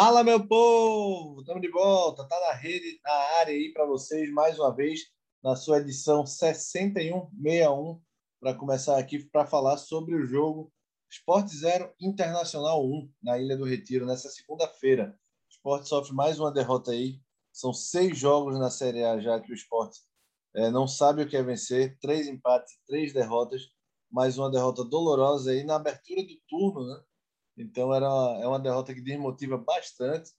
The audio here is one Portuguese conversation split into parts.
Fala, meu povo! Estamos de volta, tá na rede, na área aí para vocês mais uma vez, na sua edição 6161, para começar aqui para falar sobre o jogo Sport Zero Internacional 1 na Ilha do Retiro, nessa segunda-feira. O Sport sofre mais uma derrota aí. São seis jogos na Série A já que o Sport é, não sabe o que é vencer, três empates, três derrotas, mais uma derrota dolorosa aí na abertura do turno, né? Então era é uma derrota que desmotiva bastante.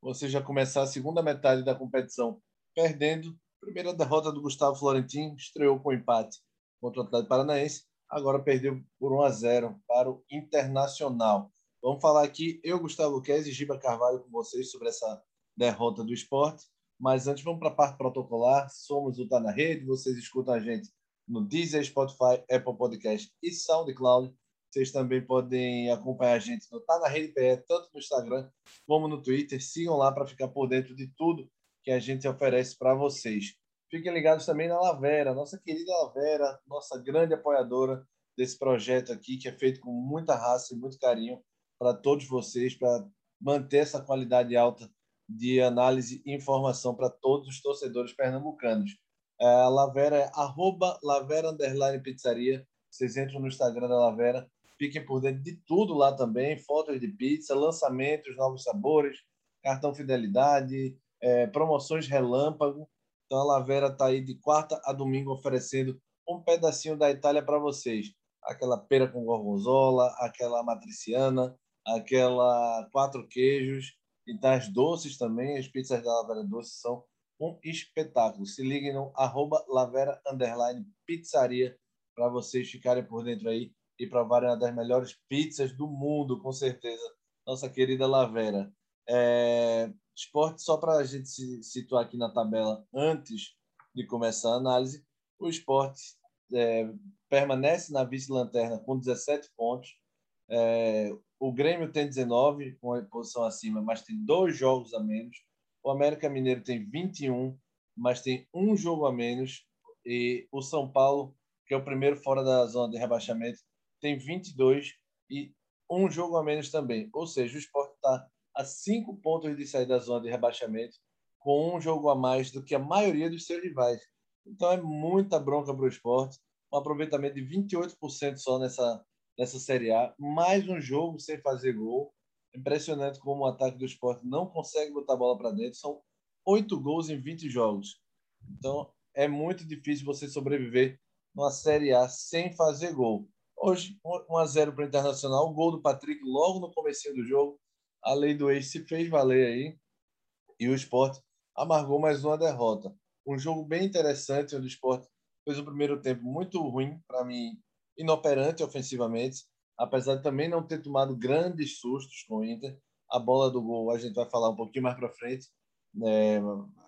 Você já começar a segunda metade da competição perdendo. Primeira derrota do Gustavo Florentin, estreou com empate contra o Atlético Paranaense, agora perdeu por 1 a 0 para o Internacional. Vamos falar aqui, eu, Gustavo Luquez e Giba Carvalho com vocês sobre essa derrota do esporte. Mas antes, vamos para a parte protocolar. Somos o Tá na Rede, vocês escutam a gente no Deezer, Spotify, Apple Podcast e SoundCloud. Vocês também podem acompanhar a gente no Tá na Rede PE, tanto no Instagram como no Twitter. Sigam lá para ficar por dentro de tudo que a gente oferece para vocês. Fiquem ligados também na Lavera, nossa querida Lavera, nossa grande apoiadora desse projeto aqui, que é feito com muita raça e muito carinho para todos vocês, para manter essa qualidade alta de análise e informação para todos os torcedores pernambucanos. É, a Lavera é arroba Lavera Pizzaria. Vocês entram no Instagram da Lavera Fiquem por dentro de tudo lá também: fotos de pizza, lançamentos, novos sabores, cartão fidelidade, é, promoções relâmpago. Então a Lavera está aí de quarta a domingo oferecendo um pedacinho da Itália para vocês. Aquela pera com gorgonzola, aquela matriciana, aquela quatro queijos e das doces também. As pizzas da Lavera Doce são um espetáculo. Se liguem no Lavera Pizzaria para vocês ficarem por dentro aí e provarem uma das melhores pizzas do mundo, com certeza. Nossa querida Lavera. É, esporte, só para a gente se situar aqui na tabela antes de começar a análise, o esporte é, permanece na vice-lanterna com 17 pontos. É, o Grêmio tem 19, com posição acima, mas tem dois jogos a menos. O América Mineiro tem 21, mas tem um jogo a menos. E o São Paulo, que é o primeiro fora da zona de rebaixamento, tem 22 e um jogo a menos também. Ou seja, o esporte está a cinco pontos de sair da zona de rebaixamento, com um jogo a mais do que a maioria dos seus rivais. Então é muita bronca para o esporte. Um aproveitamento de 28% só nessa, nessa Série A. Mais um jogo sem fazer gol. Impressionante como o ataque do esporte não consegue botar a bola para dentro. São oito gols em 20 jogos. Então é muito difícil você sobreviver numa Série A sem fazer gol. Hoje, 1 a 0 para o Internacional. O gol do Patrick logo no começo do jogo. A lei do ex se fez valer aí. E o esporte amargou mais uma derrota. Um jogo bem interessante, onde o esporte fez o primeiro tempo muito ruim, para mim, inoperante ofensivamente, apesar de também não ter tomado grandes sustos com o Inter. A bola do gol a gente vai falar um pouquinho mais para frente, né,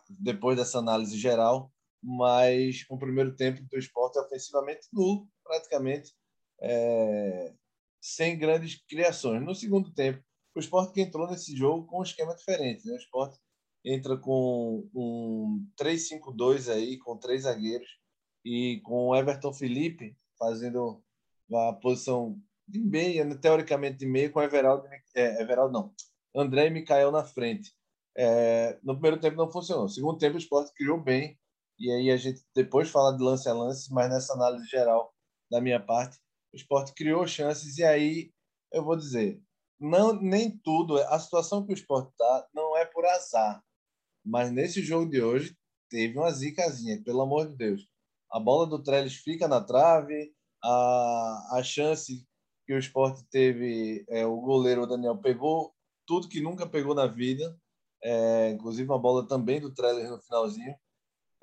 depois dessa análise geral. Mas um primeiro tempo do esporte ofensivamente nulo, praticamente é, sem grandes criações. No segundo tempo, o Sport que entrou nesse jogo com um esquema diferente. Né? O Sport entra com um 3-5-2 aí, com três zagueiros, e com Everton Felipe fazendo a posição de meia, né? teoricamente de meia, com Everaldo, é, Everaldo não, André e Mikael na frente. É, no primeiro tempo não funcionou. No segundo tempo o Sport criou bem, e aí a gente depois fala de lance a lance, mas nessa análise geral da minha parte, o esporte criou chances e aí eu vou dizer, não nem tudo, a situação que o esporte está não é por azar, mas nesse jogo de hoje teve uma zicazinha, pelo amor de Deus. A bola do Trellis fica na trave, a, a chance que o esporte teve, é, o goleiro Daniel pegou tudo que nunca pegou na vida, é, inclusive uma bola também do Trellis no finalzinho.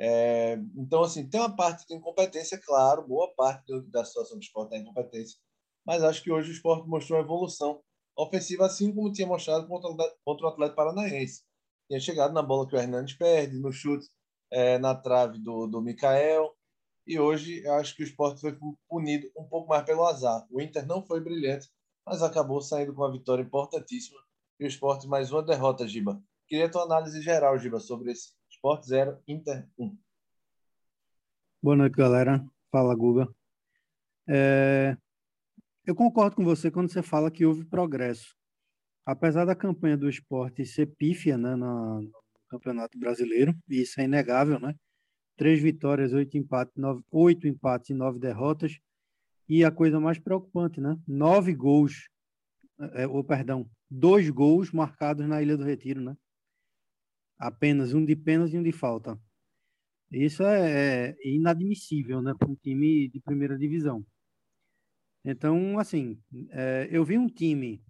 É, então, assim, tem uma parte de incompetência, claro, boa parte do, da situação do esporte é incompetência, mas acho que hoje o esporte mostrou uma evolução ofensiva, assim como tinha mostrado contra, contra o Atlético Paranaense. Tinha chegado na bola que o Hernandes perde, no chute é, na trave do, do Mikael, e hoje acho que o esporte foi punido um pouco mais pelo azar. O Inter não foi brilhante, mas acabou saindo com uma vitória importantíssima. E o esporte mais uma derrota, Giba. Queria tua análise geral, Giba, sobre esse Sport 0, Inter 1. Boa noite, galera. Fala, Guga. É... Eu concordo com você quando você fala que houve progresso. apesar da campanha do esporte ser pífia né, no Campeonato Brasileiro, e isso é inegável, né? Três vitórias, oito empates, nove, oito empates e nove derrotas. E a coisa mais preocupante, né? Nove gols, é, ou perdão, dois gols marcados na Ilha do Retiro, né? Apenas um de pênalti e um de falta. Isso é, é inadmissível, né, para um time de primeira divisão. Então, assim, é, eu vi um time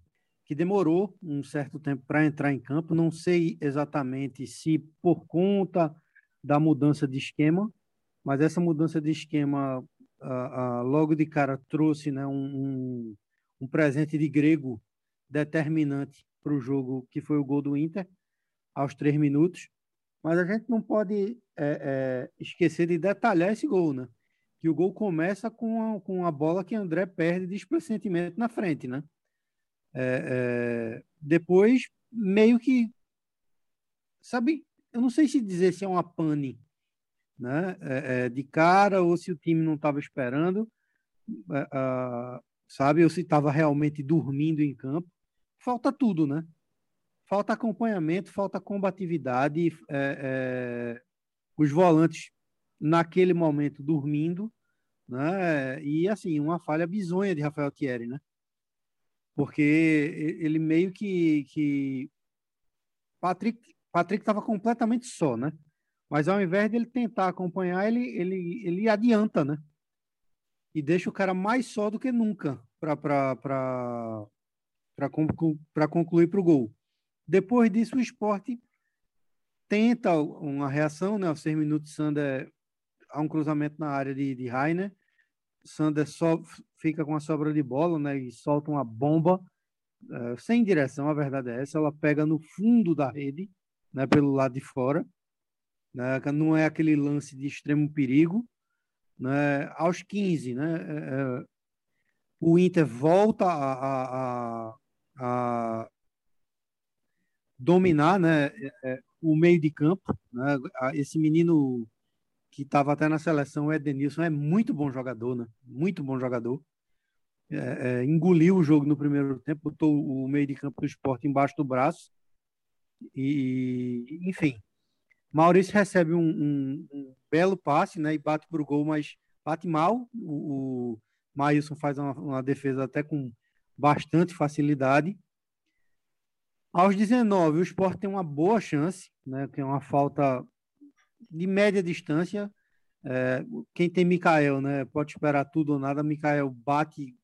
que demorou um certo tempo para entrar em campo. Não sei exatamente se por conta da mudança de esquema, mas essa mudança de esquema a, a, logo de cara trouxe né, um, um, um presente de grego determinante para o jogo, que foi o gol do Inter, aos três minutos. Mas a gente não pode é, é, esquecer de detalhar esse gol, né? Que o gol começa com a, com a bola que André perde displicentemente na frente, né? É, é, depois, meio que. Sabe, eu não sei se dizer se é uma pane né, é, é de cara ou se o time não estava esperando, sabe, ou se estava realmente dormindo em campo. Falta tudo, né? Falta acompanhamento, falta combatividade, é, os volantes naquele momento dormindo, né? E assim, uma falha bizonha de Rafael Thierry, né? porque ele meio que, que Patrick Patrick estava completamente só, né? Mas ao invés dele tentar acompanhar, ele ele ele adianta, né? E deixa o cara mais só do que nunca para concluir para o gol. Depois disso, o esporte tenta uma reação, né? Aos seis minutos, Sander há um cruzamento na área de, de Rainer. Sander só fica com a sobra de bola, né? E solta uma bomba uh, sem direção, a verdade é essa. Ela pega no fundo da rede, né? Pelo lado de fora. Né, não é aquele lance de extremo perigo. Né? Aos 15, né? É, o Inter volta a, a, a, a dominar, né? É, é o meio de campo. Né? Esse menino que estava até na seleção, o Edenilson, é muito bom jogador, né? Muito bom jogador. É, é, engoliu o jogo no primeiro tempo, botou o meio de campo do esporte embaixo do braço. E, enfim, Maurício recebe um, um, um belo passe, né? E bate para o gol, mas bate mal. O, o Maílson faz uma, uma defesa até com bastante facilidade. Aos 19, o Sport tem uma boa chance, né? Que é uma falta de média distância. É, quem tem Mikael, né, pode esperar tudo ou nada. Mikael bate,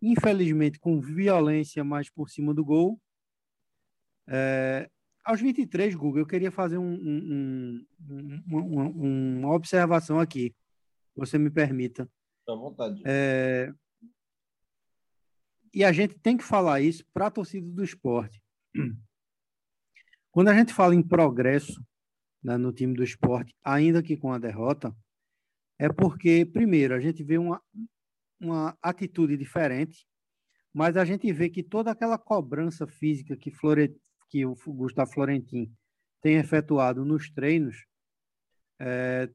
infelizmente, com violência mais por cima do gol. É, aos 23, Google, eu queria fazer um, um, um, uma observação aqui. Você me permita. À vontade. É, e a gente tem que falar isso para a torcida do esporte. Quando a gente fala em progresso, né, no time do esporte, ainda que com a derrota, é porque, primeiro, a gente vê uma, uma atitude diferente, mas a gente vê que toda aquela cobrança física que, Flore, que o Gustavo Florentin tem efetuado nos treinos está é,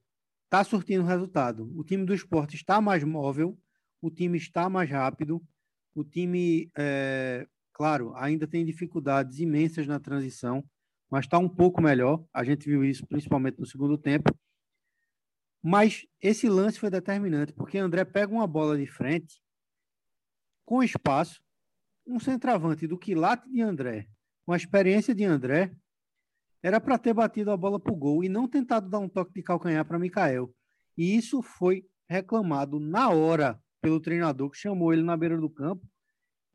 tá surtindo resultado. O time do esporte está mais móvel, o time está mais rápido, o time, é, claro, ainda tem dificuldades imensas na transição, mas está um pouco melhor. A gente viu isso principalmente no segundo tempo. Mas esse lance foi determinante, porque André pega uma bola de frente, com espaço, um centroavante do quilate de André, com a experiência de André, era para ter batido a bola para o gol e não tentado dar um toque de calcanhar para Mikael. E isso foi reclamado na hora pelo treinador que chamou ele na beira do campo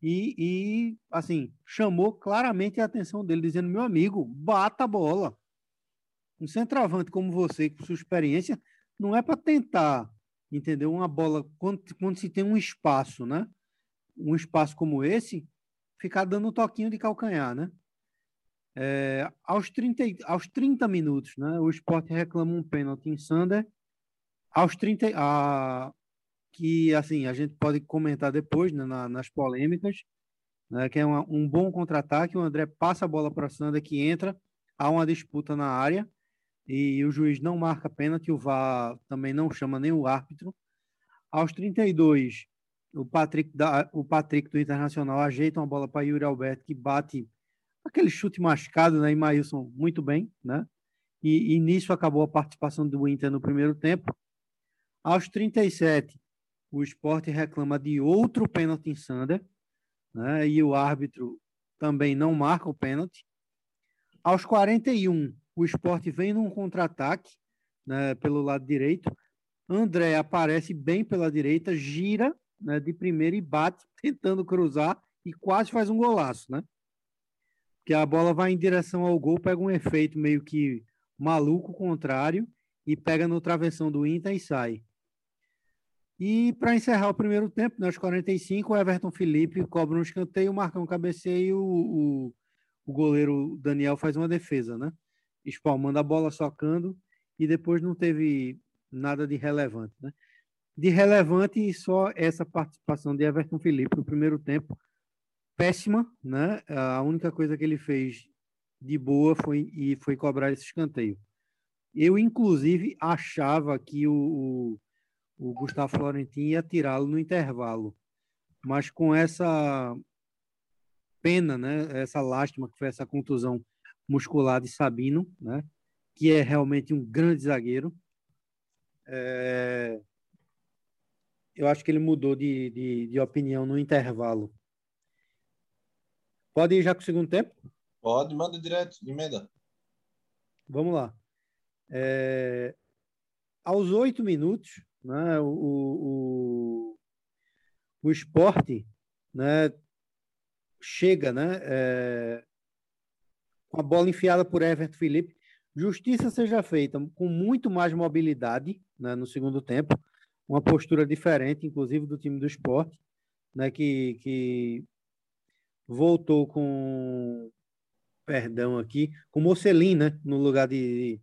e, e, assim, chamou claramente a atenção dele, dizendo: meu amigo, bata a bola. Um centroavante como você, com sua experiência, não é para tentar, entendeu? Uma bola, quando, quando se tem um espaço, né? Um espaço como esse, ficar dando um toquinho de calcanhar, né? É, aos, 30, aos 30 minutos, né? O esporte reclama um pênalti em Sander. Aos 30, a, que assim a gente pode comentar depois né, na, nas polêmicas, né, que é uma, um bom contra-ataque. O André passa a bola para Sander que entra, há uma disputa na área e o juiz não marca pênalti, o VAR também não chama nem o árbitro. Aos 32, o Patrick, da, o Patrick do Internacional ajeita uma bola para Yuri Alberto, que bate aquele chute machucado, né? E Maílson muito bem, né? E, e nisso acabou a participação do Inter no primeiro tempo. Aos 37, o esporte reclama de outro pênalti em Sander, né? E o árbitro também não marca o pênalti. Aos 41, o esporte vem num contra-ataque né, pelo lado direito. André aparece bem pela direita, gira né, de primeira e bate, tentando cruzar e quase faz um golaço, né? Que a bola vai em direção ao gol, pega um efeito meio que maluco contrário e pega no travessão do Inter e sai. E para encerrar o primeiro tempo, nos né, 45, o Everton Felipe cobra um escanteio, o Marcão cabeceia e o, o, o goleiro Daniel faz uma defesa, né? Espalmando a bola, socando, e depois não teve nada de relevante, né? De relevante, só essa participação de Everton Felipe no primeiro tempo, péssima, né? A única coisa que ele fez de boa foi, e foi cobrar esse escanteio. Eu, inclusive, achava que o, o, o Gustavo Florentino ia tirá-lo no intervalo, mas com essa pena, né, essa lástima que foi essa contusão muscular de Sabino, né, que é realmente um grande zagueiro, é... eu acho que ele mudou de, de, de opinião no intervalo. Pode ir já com o segundo tempo? Pode, manda direto, emenda. Vamos lá. É, aos oito minutos, né, o, o, o esporte né, chega né, é, com a bola enfiada por Everton Felipe. Justiça seja feita com muito mais mobilidade né, no segundo tempo, uma postura diferente, inclusive do time do esporte, né, que, que voltou com perdão aqui, com Mocelin, né? No lugar de,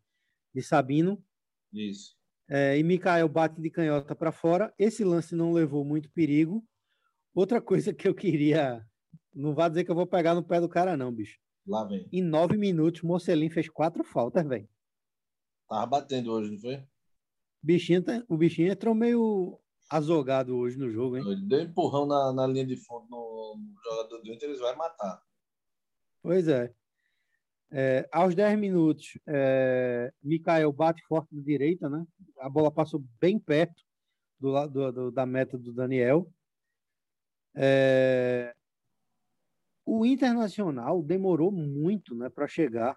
de Sabino. Isso. É, e Mikael bate de canhota para fora. Esse lance não levou muito perigo. Outra coisa que eu queria. Não vá dizer que eu vou pegar no pé do cara, não, bicho. Lá vem. Em nove minutos, Mocelin fez quatro faltas, velho. Tava batendo hoje, não foi? Bichinho, tá, o bichinho entrou meio azogado hoje no jogo, hein? Ele deu empurrão na, na linha de fundo no, no jogador do Inter, eles vão matar. Pois é. É, aos 10 minutos, é, Mikael bate forte da direita, né? A bola passou bem perto do, do, do da meta do Daniel. É, o Internacional demorou muito né, para chegar.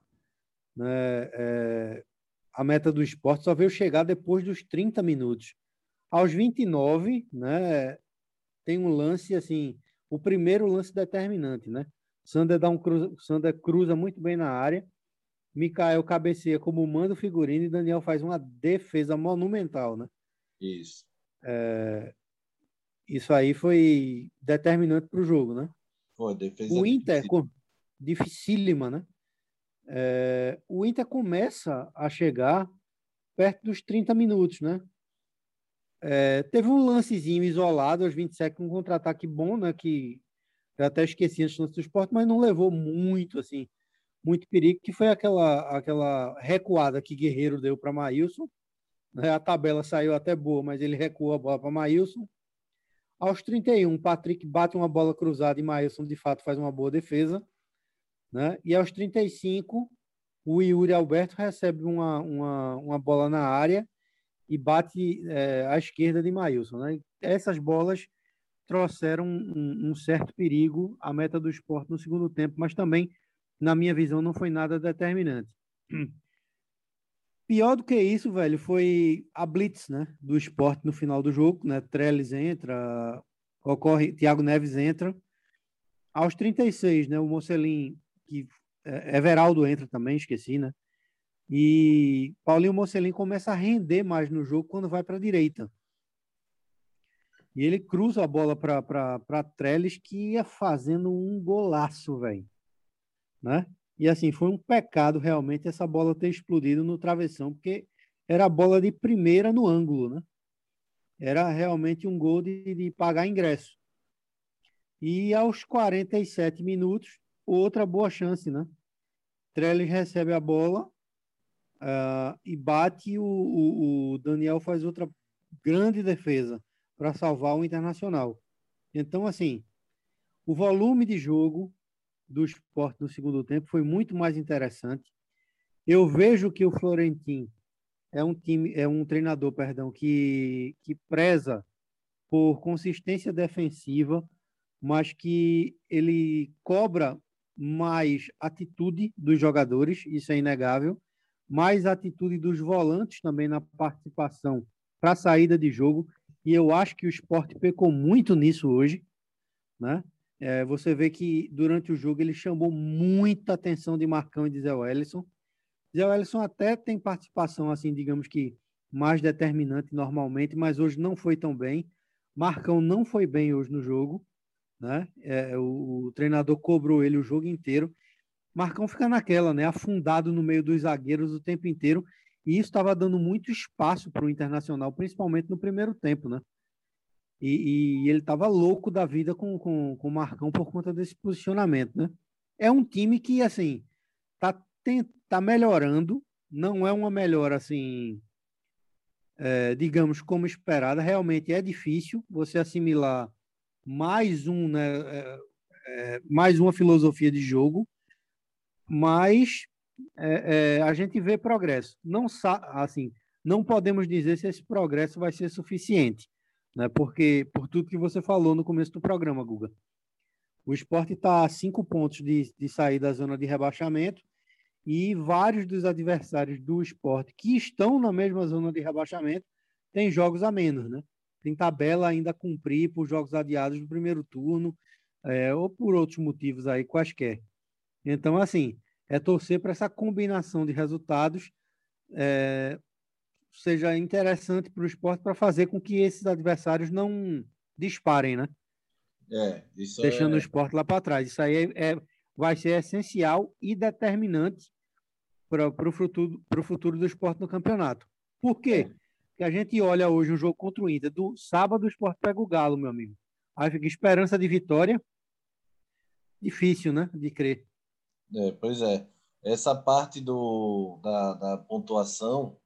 Né, é, a meta do esporte só veio chegar depois dos 30 minutos. Aos 29, né, tem um lance assim, o primeiro lance determinante, né? Sander dá um cruza, Sander cruza muito bem na área. Mikael cabeceia como manda o figurino e Daniel faz uma defesa monumental, né? Isso. É, isso aí foi determinante para o jogo, né? Foi, defesa o Inter, difícil. dificílima, né? É, o Inter começa a chegar perto dos 30 minutos, né? É, teve um lancezinho isolado aos 27 com um contra-ataque bom, né? Que eu até esqueci antes do esporte, mas não levou muito, assim, muito perigo, que foi aquela, aquela recuada que Guerreiro deu para Maílson. Né? A tabela saiu até boa, mas ele recuou a bola para Maílson. Aos 31, Patrick bate uma bola cruzada e Maílson, de fato, faz uma boa defesa. Né? E aos 35, o Yuri Alberto recebe uma, uma, uma bola na área e bate é, à esquerda de Maílson. Né? Essas bolas trouxeram um, um, certo perigo à meta do esporte no segundo tempo, mas também, na minha visão, não foi nada determinante. Pior do que isso, velho, foi a blitz, né, do esporte no final do jogo, né? Trellis entra, ocorre, Thiago Neves entra. Aos 36, né, o Mocelin, que é, Everaldo entra também, esqueci, né? E Paulinho Mocelin começa a render mais no jogo quando vai para a direita. E ele cruza a bola para Trellis, que ia fazendo um golaço, velho. Né? E assim, foi um pecado realmente essa bola ter explodido no travessão, porque era a bola de primeira no ângulo, né? Era realmente um gol de, de pagar ingresso. E aos 47 minutos, outra boa chance, né? Trellis recebe a bola uh, e bate, o, o, o Daniel faz outra grande defesa para salvar o Internacional. Então, assim, o volume de jogo do esporte no segundo tempo foi muito mais interessante. Eu vejo que o Florentino é um time, é um treinador, perdão, que, que preza por consistência defensiva, mas que ele cobra mais atitude dos jogadores, isso é inegável, mais atitude dos volantes também na participação para saída de jogo, e eu acho que o esporte pecou muito nisso hoje, né? É, você vê que durante o jogo ele chamou muita atenção de Marcão e de Zé Wellison. Zé Wellison até tem participação, assim, digamos que mais determinante normalmente, mas hoje não foi tão bem. Marcão não foi bem hoje no jogo, né? É, o, o, treinador cobrou ele o jogo inteiro. Marcão fica naquela, né? Afundado no meio dos zagueiros o tempo inteiro. E isso estava dando muito espaço para o Internacional, principalmente no primeiro tempo, né? E, e ele estava louco da vida com, com, com o Marcão por conta desse posicionamento, né? É um time que, assim, tá, tem, tá melhorando, não é uma melhora, assim, é, digamos, como esperada. Realmente é difícil você assimilar mais um, né, é, é, mais uma filosofia de jogo, mas é, é, a gente vê progresso. Não assim, não podemos dizer se esse progresso vai ser suficiente, né? Porque por tudo que você falou no começo do programa, Guga, o esporte está a cinco pontos de, de sair da zona de rebaixamento e vários dos adversários do esporte que estão na mesma zona de rebaixamento têm jogos a menos, né? Tem tabela ainda a cumprir por jogos adiados do primeiro turno é, ou por outros motivos aí quaisquer. Então, assim, é torcer para essa combinação de resultados é, seja interessante para o esporte para fazer com que esses adversários não disparem, né? É, isso Deixando é... o esporte lá para trás. Isso aí é, é, vai ser essencial e determinante para o futuro, futuro do esporte no campeonato. Por quê? É. Porque a gente olha hoje um jogo contra o Inter. Do sábado o esporte pega o Galo, meu amigo. Aí fica esperança de vitória. Difícil, né? De crer. É, pois é. Essa parte do, da, da pontuação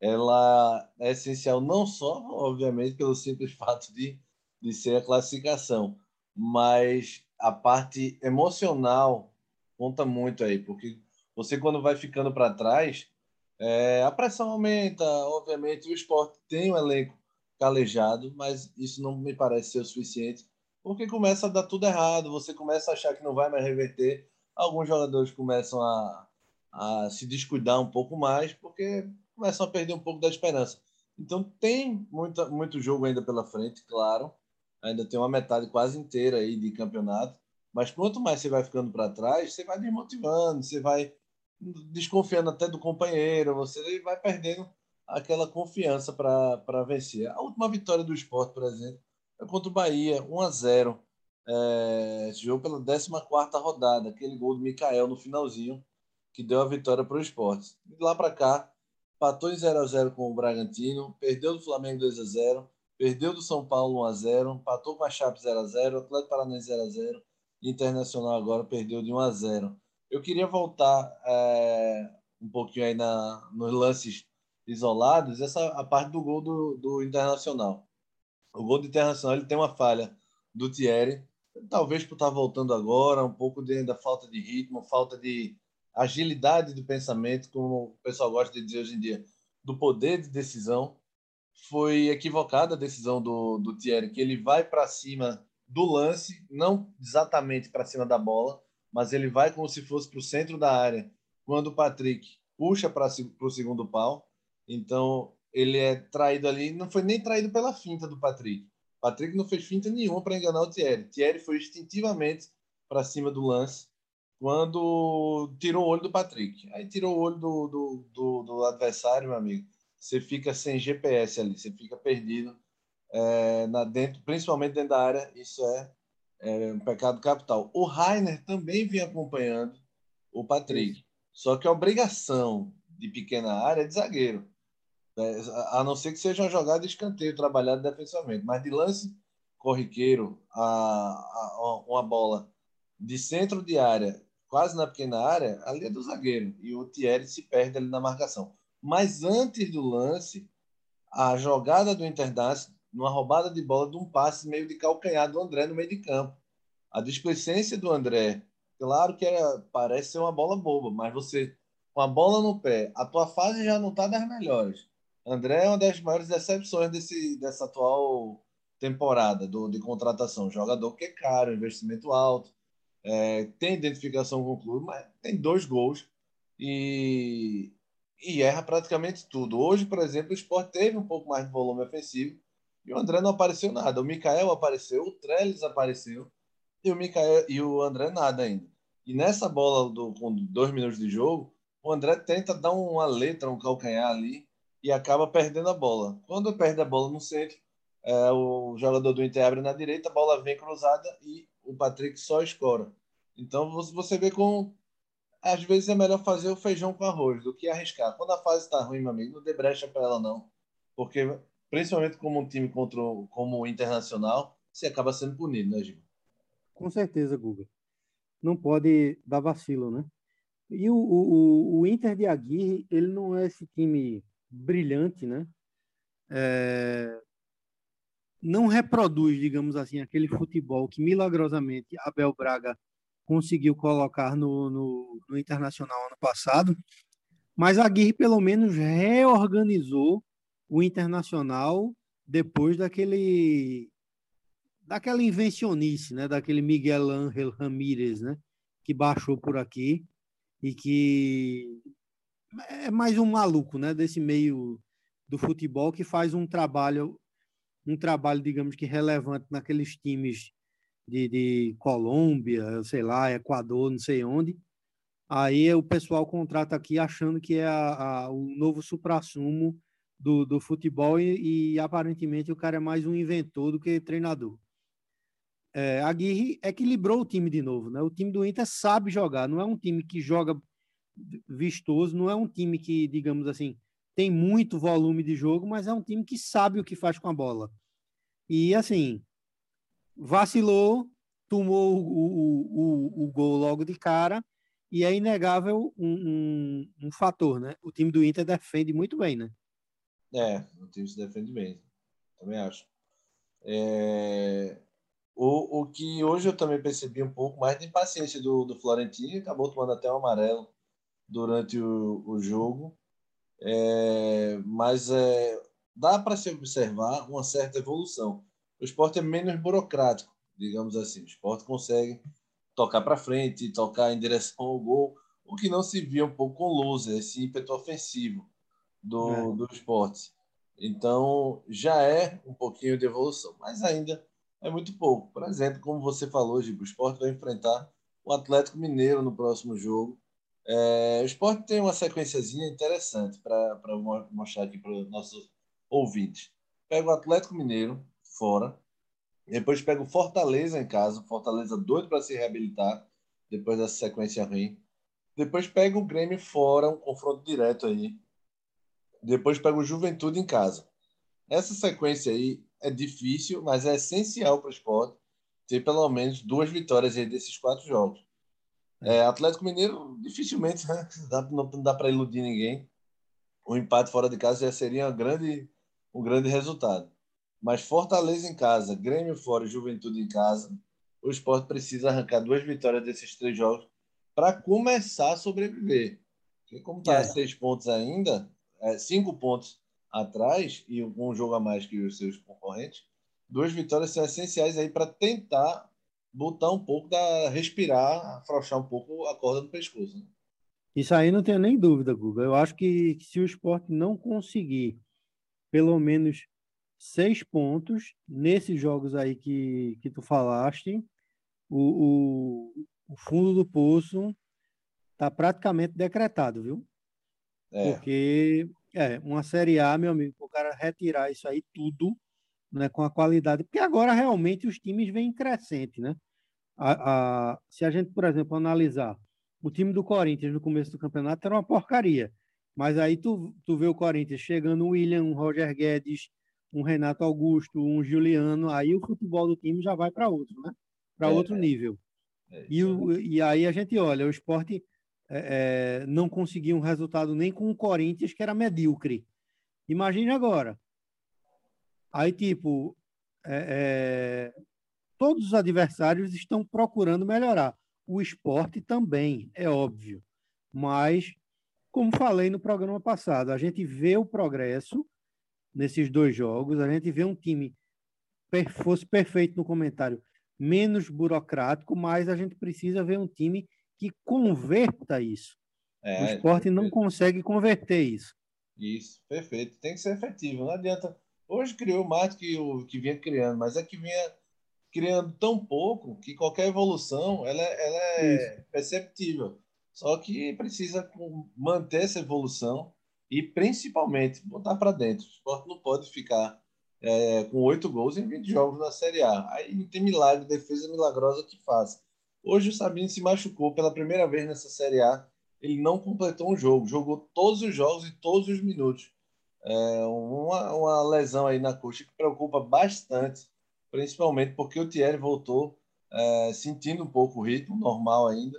ela é essencial não só, obviamente, pelo simples fato de, de ser a classificação, mas a parte emocional conta muito aí, porque você quando vai ficando para trás, é, a pressão aumenta, obviamente, o esporte tem um elenco calejado, mas isso não me parece ser o suficiente, porque começa a dar tudo errado, você começa a achar que não vai mais reverter, alguns jogadores começam a, a se descuidar um pouco mais, porque começam a perder um pouco da esperança. Então tem muita, muito jogo ainda pela frente, claro. Ainda tem uma metade quase inteira aí de campeonato. Mas quanto mais você vai ficando para trás, você vai desmotivando, você vai desconfiando até do companheiro, você vai perdendo aquela confiança para vencer. A última vitória do esporte, por exemplo, é contra o Bahia, 1 a 0 é, jogo pela 14 rodada, aquele gol do Mikael no finalzinho, que deu a vitória para o esporte. De lá para cá, Patou em 0 a 0 com o Bragantino, perdeu do Flamengo 2 a 0 perdeu do São Paulo 1 a 0 patou com a Chape 0 a 0 Atlético Paranaense 0 a 0 Internacional agora perdeu de 1 a 0 Eu queria voltar é, um pouquinho aí na, nos lances isolados, essa a parte do gol do, do Internacional. O gol do Internacional ele tem uma falha do Thierry, talvez por estar voltando agora, um pouco de ainda falta de ritmo, falta de agilidade do pensamento, como o pessoal gosta de dizer hoje em dia, do poder de decisão. Foi equivocada a decisão do, do Thierry, que ele vai para cima do lance, não exatamente para cima da bola, mas ele vai como se fosse para o centro da área, quando o Patrick puxa para o segundo pau. Então, ele é traído ali, não foi nem traído pela finta do Patrick. Patrick não fez finta nenhuma para enganar o Thierry. Thierry foi instintivamente para cima do lance quando tirou o olho do Patrick. Aí tirou o olho do, do, do, do adversário, meu amigo. Você fica sem GPS ali, você fica perdido, é, na, dentro, principalmente dentro da área. Isso é, é um pecado capital. O Rainer também vinha acompanhando o Patrick. Só que a obrigação de pequena área é de zagueiro. É, a não ser que seja uma jogada de escanteio trabalhado defensivamente. Mas de lance corriqueiro, a, a, uma bola de centro de área quase na pequena área, ali é do zagueiro. E o Thierry se perde ali na marcação. Mas antes do lance, a jogada do Internacional, numa roubada de bola de um passe meio de calcanhar do André no meio de campo. A displicência do André, claro que era, parece ser uma bola boba, mas você, com a bola no pé, a tua fase já não está das melhores. André é uma das maiores decepções desse, dessa atual temporada do, de contratação. Jogador que é caro, investimento alto, é, tem identificação com o clube, mas tem dois gols e, e erra praticamente tudo. Hoje, por exemplo, o Sport teve um pouco mais de volume ofensivo e o André não apareceu nada. O Mikael apareceu, o Trellis apareceu e o, Mikael, e o André nada ainda. E nessa bola do, com dois minutos de jogo, o André tenta dar uma letra, um calcanhar ali e acaba perdendo a bola. Quando perde a bola no centro, é, o jogador do Inter abre na direita, a bola vem cruzada e o Patrick só escora. Então você vê com às vezes é melhor fazer o feijão com arroz do que arriscar. Quando a fase está ruim, meu amigo, não dê brecha para ela não, porque principalmente como um time contra como o Internacional, você acaba sendo punido, né, Gil? Com certeza, Guga. Não pode dar vacilo, né? E o, o, o Inter de Aguirre, ele não é esse time brilhante, né? É... Não reproduz, digamos assim, aquele futebol que milagrosamente Abel Braga conseguiu colocar no, no, no Internacional ano passado, mas a Aguirre pelo menos reorganizou o Internacional depois daquele daquela invencionice, né, daquele Miguel Ángel Ramírez, né, que baixou por aqui e que é mais um maluco, né, desse meio do futebol que faz um trabalho um trabalho, digamos que relevante naqueles times de, de Colômbia, sei lá, Equador, não sei onde. Aí o pessoal contrata aqui achando que é a, a, o novo suprassumo do, do futebol e, e, aparentemente o cara é mais um inventor do que treinador. É, Aguirre equilibrou o time de novo, né? O time do Inter sabe jogar, não é um time que joga vistoso, não é um time que, digamos assim, tem muito volume de jogo, mas é um time que sabe o que faz com a bola. E assim, vacilou, tomou o, o, o, o gol logo de cara, e é inegável um, um, um, fator, né? O time do Inter defende muito bem, né? É, o time se defende bem, também acho. É... O, o que hoje eu também percebi um pouco mais de impaciência do, do Florentino, acabou tomando até o um amarelo durante o, o jogo, é... mas é... dá para se observar uma certa evolução o esporte é menos burocrático, digamos assim. O esporte consegue tocar para frente, tocar em direção ao gol, o que não se via um pouco com o Lusa, esse ímpeto ofensivo do, é. do esporte. Então, já é um pouquinho de evolução, mas ainda é muito pouco. Por exemplo, como você falou, Gibo, o esporte vai enfrentar o Atlético Mineiro no próximo jogo. É, o esporte tem uma sequenciazinha interessante para mostrar aqui para os nossos ouvintes. Pega o Atlético Mineiro, fora. Depois pega o Fortaleza em casa. Fortaleza doido para se reabilitar depois dessa sequência ruim. Depois pega o Grêmio fora, um confronto direto aí. Depois pega o Juventude em casa. Essa sequência aí é difícil, mas é essencial para o esporte ter pelo menos duas vitórias aí desses quatro jogos. É, Atlético Mineiro, dificilmente, né? Não dá para iludir ninguém. O empate fora de casa já seria um grande, um grande resultado. Mas Fortaleza em casa, Grêmio fora e Juventude em casa, o esporte precisa arrancar duas vitórias desses três jogos para começar a sobreviver. Porque como está é. seis pontos ainda, é, cinco pontos atrás e um jogo a mais que os seus concorrentes, duas vitórias são essenciais aí para tentar botar um pouco da respirar, afrouxar um pouco a corda no pescoço. Né? Isso aí não tenho nem dúvida, Guga. Eu acho que, que se o esporte não conseguir pelo menos seis pontos nesses jogos aí que, que tu falaste. O, o, o fundo do poço está praticamente decretado, viu? É. Porque é uma Série A, meu amigo, o cara retirar isso aí tudo né, com a qualidade, porque agora realmente os times vêm crescente, né? A, a, se a gente, por exemplo, analisar o time do Corinthians no começo do campeonato era uma porcaria. Mas aí tu, tu vê o Corinthians chegando o William, o Roger Guedes, um Renato Augusto, um Juliano, aí o futebol do time já vai para outro, né? Para é, outro é. nível. É, e, o, e aí a gente olha, o esporte é, é, não conseguiu um resultado nem com o Corinthians, que era medíocre. Imagine agora. Aí, tipo, é, é, todos os adversários estão procurando melhorar. O esporte também, é óbvio. Mas, como falei no programa passado, a gente vê o progresso nesses dois jogos, a gente vê um time, fosse perfeito no comentário, menos burocrático, mas a gente precisa ver um time que converta isso. É, o esporte não consegue converter isso. Isso, perfeito. Tem que ser efetivo. Não adianta. Hoje criou mais que o que vinha criando, mas é que vinha criando tão pouco que qualquer evolução ela, é, ela é isso. perceptível. Só que precisa manter essa evolução e principalmente botar para dentro. O esporte não pode ficar é, com oito gols em 20 jogos na Série A. Aí não tem milagre, defesa milagrosa que faz. Hoje o Sabino se machucou pela primeira vez nessa Série A. Ele não completou um jogo, jogou todos os jogos e todos os minutos. É uma, uma lesão aí na coxa que preocupa bastante, principalmente porque o Thierry voltou é, sentindo um pouco o ritmo, normal ainda,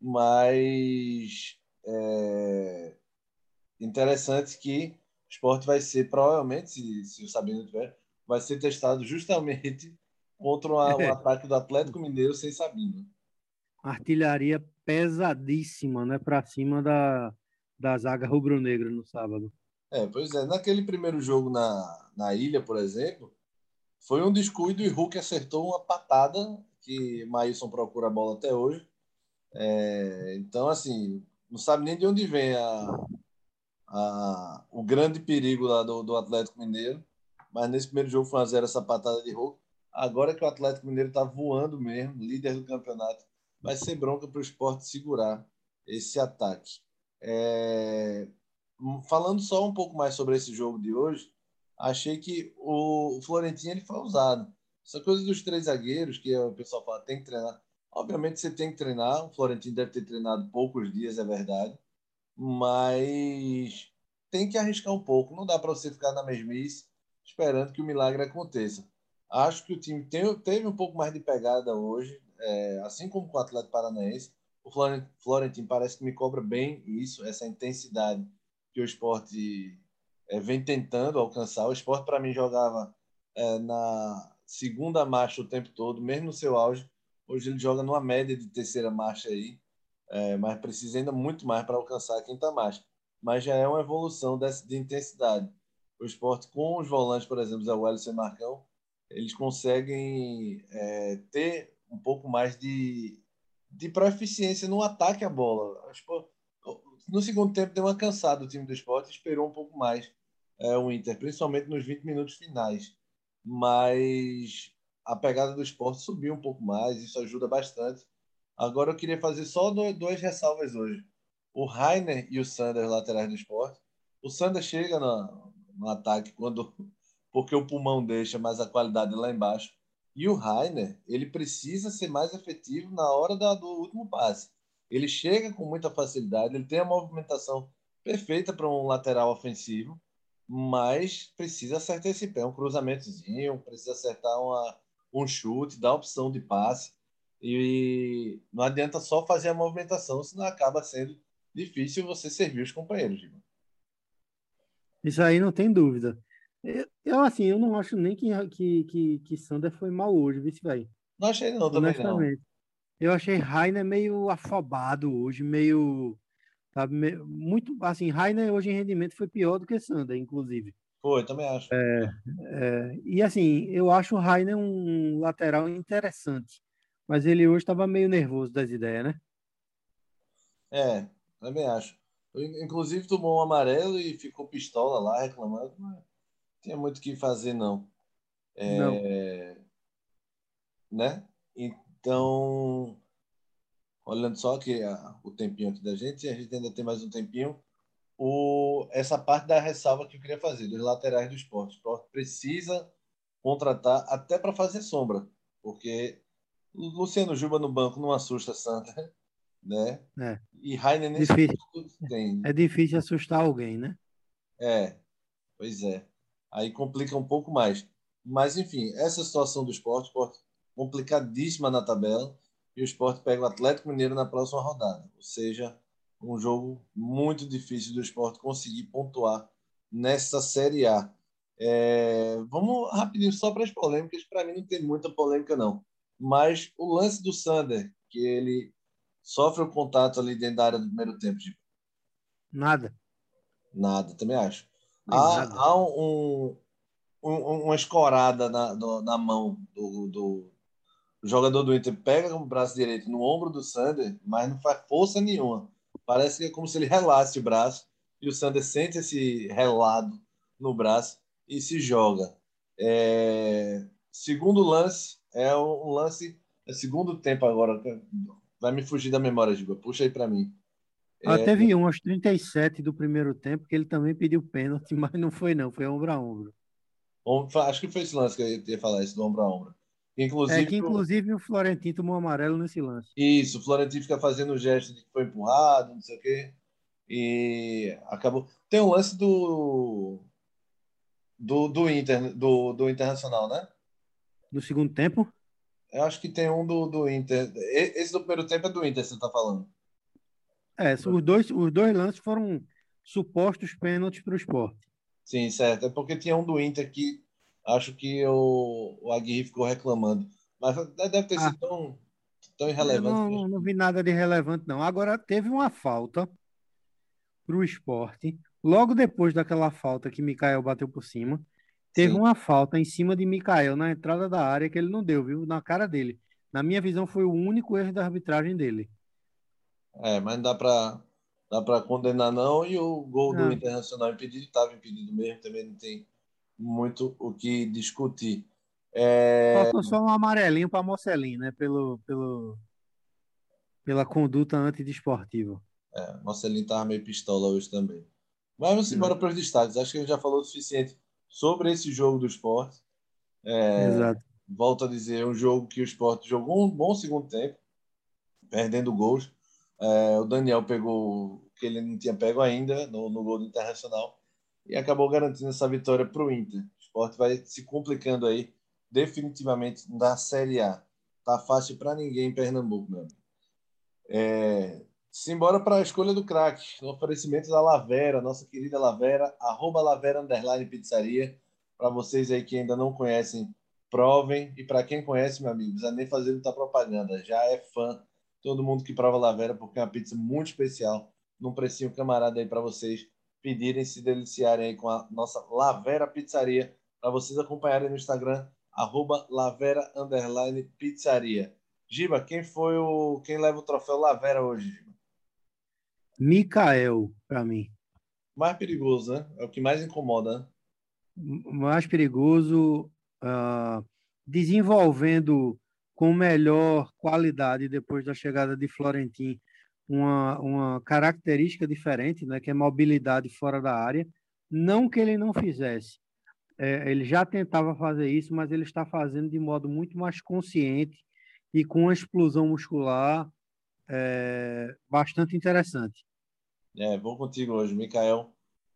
mas é interessante que o esporte vai ser, provavelmente, se, se o Sabino tiver, vai ser testado justamente contra o um ataque do Atlético Mineiro sem Sabino artilharia pesadíssima, né, para cima da, da zaga rubro-negra no sábado. É, pois é. Naquele primeiro jogo na, na ilha, por exemplo, foi um descuido e Hulk acertou uma patada que Maílson procura a bola até hoje. É, então, assim, não sabe nem de onde vem a, a, o grande perigo lá do, do Atlético Mineiro. Mas nesse primeiro jogo foi uma zero essa patada de Hulk. Agora que o Atlético Mineiro está voando mesmo, líder do campeonato, vai ser bronca para o esporte segurar esse ataque. É... Falando só um pouco mais sobre esse jogo de hoje, achei que o Florentino ele foi usado. Essa coisa dos três zagueiros, que o pessoal fala, tem que treinar. Obviamente você tem que treinar, o Florentino deve ter treinado poucos dias, é verdade, mas tem que arriscar um pouco. Não dá para você ficar na mesmice esperando que o milagre aconteça. Acho que o time tem, teve um pouco mais de pegada hoje, é, assim como com o Atlético Paranaense, o Florentino parece que me cobra bem isso, essa intensidade que o esporte é, vem tentando alcançar. O esporte, para mim, jogava é, na segunda marcha o tempo todo, mesmo no seu auge. Hoje ele joga numa média de terceira marcha aí, é, mas precisa ainda muito mais para alcançar a quinta marcha. Mas já é uma evolução dessa, de intensidade. O esporte, com os volantes, por exemplo, Zé Wellison e Marcão, eles conseguem é, ter um pouco mais de, de proficiência no ataque à bola. No segundo tempo deu uma cansada o time do esporte, esperou um pouco mais é, o Inter, principalmente nos 20 minutos finais. Mas a pegada do esporte subiu um pouco mais, isso ajuda bastante. Agora eu queria fazer só duas ressalvas hoje. O Rainer e o Sander, laterais do esporte. O Sander chega no, no ataque quando porque o pulmão deixa, mas a qualidade lá embaixo. E o Rainer, ele precisa ser mais efetivo na hora da, do último passe. Ele chega com muita facilidade, ele tem a movimentação perfeita para um lateral ofensivo, mas precisa acertar esse pé, um cruzamentozinho, precisa acertar uma, um chute, dar opção de passe. E não adianta só fazer a movimentação, senão acaba sendo difícil você servir os companheiros. Isso aí não tem dúvida. Eu, assim, eu não acho nem que, que, que, que Sander foi mal hoje, viu, velho? Não achei não, também não. Eu achei Rainer meio afobado hoje, meio, sabe, meio, muito, assim, Rainer hoje em rendimento foi pior do que Sander, inclusive. Foi, também acho. É, é, e assim, eu acho o Rainer um lateral interessante, mas ele hoje estava meio nervoso das ideias, né? É, também acho. Inclusive tomou um amarelo e ficou pistola lá reclamando, mas tinha muito o que fazer, não. É, não. Né? Então, olhando só que a, o tempinho aqui da gente, a gente ainda tem mais um tempinho. O, essa parte da ressalva que eu queria fazer, dos laterais do esporte. O esporte precisa contratar até para fazer sombra, porque Luciano Juba no banco não assusta Santa, né? É. E Rainer nesse difícil. tem. É difícil assustar alguém, né? É, pois é aí complica um pouco mais. Mas, enfim, essa situação do esporte, esporte complicadíssima na tabela, e o esporte pega o Atlético Mineiro na próxima rodada. Ou seja, um jogo muito difícil do esporte conseguir pontuar nessa Série A. É, vamos rapidinho só para as polêmicas. Para mim não tem muita polêmica, não. Mas o lance do Sander, que ele sofre o contato ali dentro da área do primeiro tempo. Tipo. Nada. Nada, também acho. Há, há um, um, uma escorada na, do, na mão do, do, o jogador do Inter. Pega com o braço direito no ombro do Sander, mas não faz força nenhuma. Parece que é como se ele relasse o braço e o Sander sente esse relado no braço e se joga. É... Segundo lance, é um lance, é segundo tempo agora. Vai me fugir da memória, Giba. Puxa aí para mim. Ah, é... Teve um aos 37 do primeiro tempo que ele também pediu pênalti, mas não foi não, foi ombro a ombro. Acho que foi esse lance que eu ia falar, esse do ombro a ombro. Inclusive, é que inclusive o Florentino tomou amarelo nesse lance. Isso, o Florentino fica fazendo o gesto de que foi empurrado, não sei o quê. E acabou. Tem um lance do do, do Inter, do, do Internacional, né? No segundo tempo? Eu acho que tem um do, do Inter. Esse do primeiro tempo é do Inter, você está falando. É, os dois, os dois lances foram supostos pênaltis para o esporte. Sim, certo. É porque tinha um do Inter que acho que o, o Aguirre ficou reclamando. Mas deve ter sido ah, tão, tão irrelevante. Não, não vi nada de relevante, não. Agora, teve uma falta para o esporte Logo depois daquela falta que Mikael bateu por cima, teve Sim. uma falta em cima de Mikael na entrada da área que ele não deu, viu? Na cara dele. Na minha visão, foi o único erro da arbitragem dele. É, mas não dá para dá para condenar não e o gol do Internacional impedido estava impedido mesmo, também não tem muito o que discutir. É... Faltou só um amarelinho para Mocelin, né? Pelo, pelo, pela conduta antidesportiva. É, Mocelin estava meio pistola hoje também. Mas vamos embora para os destaques. Acho que a gente já falou o suficiente sobre esse jogo do esporte. É, Exato. Volto a dizer, um jogo que o esporte jogou um bom segundo tempo, perdendo gols. É, o Daniel pegou o que ele não tinha pego ainda no, no gol do Internacional e acabou garantindo essa vitória para o Inter. O esporte vai se complicando aí definitivamente na Série A. Tá fácil para ninguém em Pernambuco, meu. É, Simbora para a escolha do craque. No oferecimento da Lavera, nossa querida Lavera, arroba Lavera Underline Pizzaria. Para vocês aí que ainda não conhecem, provem. E para quem conhece, meu amigo, precisa nem fazer muita propaganda. Já é fã. Todo mundo que prova Lavera, porque é uma pizza muito especial. Num precinho camarada aí para vocês pedirem, se deliciarem aí com a nossa Lavera Pizzaria. Para vocês acompanharem no Instagram, arroba Lavera Underline Pizzaria. Giba, quem foi o. Quem leva o troféu Lavera hoje, Mikael, para mim. Mais perigoso, né? É o que mais incomoda. Né? Mais perigoso, uh, desenvolvendo com melhor qualidade depois da chegada de Florentin uma, uma característica diferente, né, que é mobilidade fora da área. Não que ele não fizesse, é, ele já tentava fazer isso, mas ele está fazendo de modo muito mais consciente e com uma explosão muscular é, bastante interessante. É, vou contigo hoje, Mikael.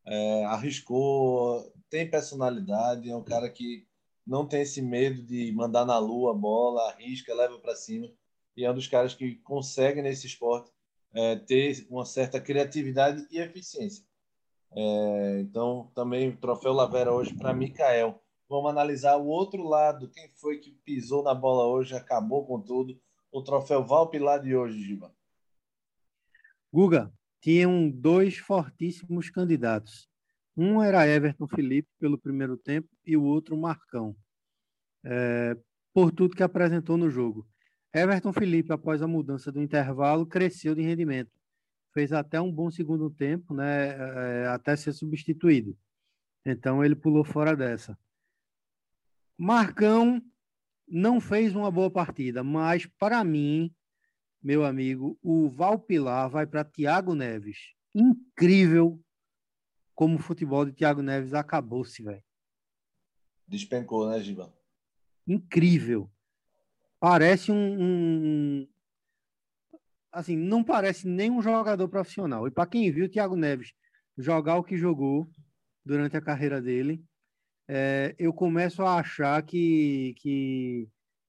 É, arriscou, tem personalidade, é um cara que não tem esse medo de mandar na lua a bola, arrisca, leva para cima. E é um dos caras que consegue nesse esporte é, ter uma certa criatividade e eficiência. É, então, também o troféu Lavera hoje para Mikael. Vamos analisar o outro lado. Quem foi que pisou na bola hoje, acabou com tudo? O troféu Valpilar de hoje, Giba. Guga, tinham dois fortíssimos candidatos. Um era Everton Felipe pelo primeiro tempo e o outro Marcão, é, por tudo que apresentou no jogo. Everton Felipe, após a mudança do intervalo, cresceu de rendimento. Fez até um bom segundo tempo, né, é, até ser substituído. Então ele pulou fora dessa. Marcão não fez uma boa partida, mas para mim meu amigo, o Valpilar vai para Thiago Neves. Incrível como o futebol de Thiago Neves acabou-se, velho. Despencou, né, Giba? Incrível. Parece um, um, Assim, não parece nem um jogador profissional. E para quem viu o Thiago Neves jogar o que jogou durante a carreira dele, é, eu começo a achar que, que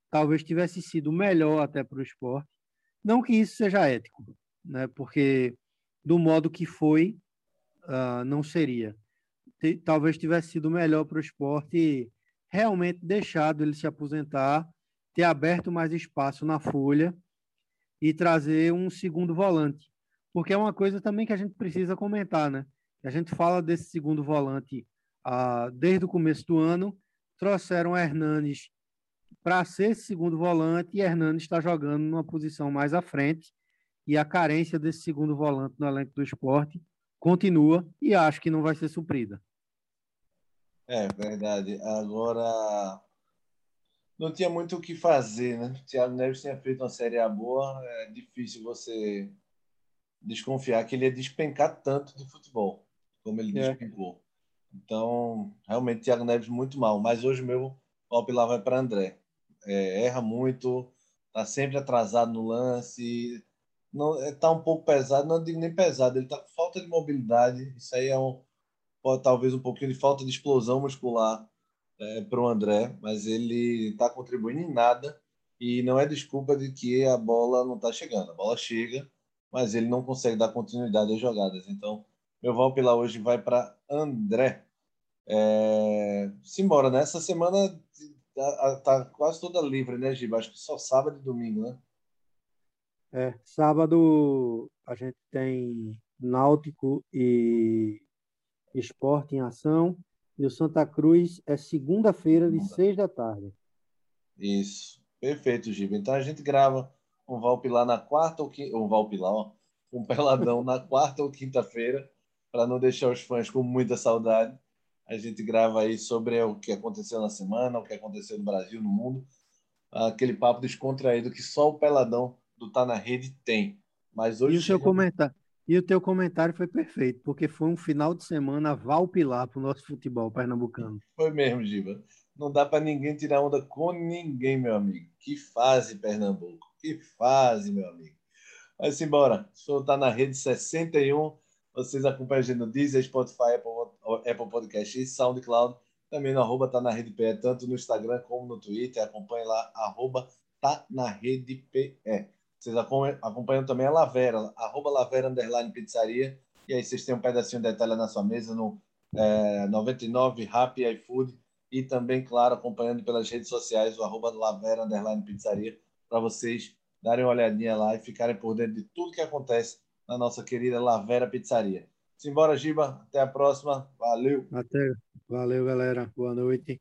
talvez tivesse sido melhor até para o esporte não que isso seja ético, né? porque do modo que foi, uh, não seria. talvez tivesse sido melhor para o esporte realmente deixado ele se aposentar, ter aberto mais espaço na folha e trazer um segundo volante. Porque é uma coisa também que a gente precisa comentar, né? A gente fala desse segundo volante ah, desde o começo do ano, trouxeram Hernanes para ser esse segundo volante e Hernanes está jogando numa posição mais à frente e a carência desse segundo volante no elenco do esporte continua e acho que não vai ser suprida. É verdade. Agora não tinha muito o que fazer, né? O Thiago Neves tinha feito uma Série A boa, é difícil você desconfiar que ele ia despencar tanto de futebol como ele é. despencou. Então, realmente, Thiago Neves muito mal. Mas hoje o meu lá vai para André. É, erra muito, tá sempre atrasado no lance, não é, um pouco pesado, não digo nem pesado, ele está com falta de mobilidade. Isso aí é um, pode, talvez um pouquinho de falta de explosão muscular é, para o André, mas ele está contribuindo em nada e não é desculpa de que a bola não está chegando. A bola chega, mas ele não consegue dar continuidade às jogadas. Então, meu voto lá hoje vai para André. É... Simbora, né? semana tá, tá, quase toda livre, né, Giba? Acho que só sábado e domingo, né? É, sábado a gente tem Náutico e Esporte em ação. E o Santa Cruz é segunda-feira, de seis da tarde. Isso. Perfeito, Giba. Então a gente grava um Valpilar na quarta ou quinta. Um Valpilar, ó. Um peladão na quarta ou quinta-feira, para não deixar os fãs com muita saudade. A gente grava aí sobre o que aconteceu na semana, o que aconteceu no Brasil, no mundo. Aquele papo descontraído que só o peladão do Tá na Rede tem. Mas hoje e o seu comentário e o teu comentário foi perfeito, porque foi um final de semana valpilar para o nosso futebol pernambucano. Foi mesmo, Giba. Não dá para ninguém tirar onda com ninguém, meu amigo. Que fase, Pernambuco. Que fase, meu amigo. Mas embora. O senhor está na rede 61. Vocês acompanham a gente no Deezer, Spotify, Apple, Apple Podcast e SoundCloud. Também no arroba tá na rede PE, tanto no Instagram como no Twitter. Acompanhe lá, arroba tá na rede PE. Vocês acompanham também a Lavera, arroba Lavera Underline Pizzaria. E aí vocês têm um pedacinho de detalhe na sua mesa no é, 99 Rappi iFood. E também, claro, acompanhando pelas redes sociais o arroba Lavera Underline Pizzaria para vocês darem uma olhadinha lá e ficarem por dentro de tudo que acontece na nossa querida Lavera Pizzaria. Simbora, Giba. Até a próxima. Valeu. Até. Valeu, galera. Boa noite.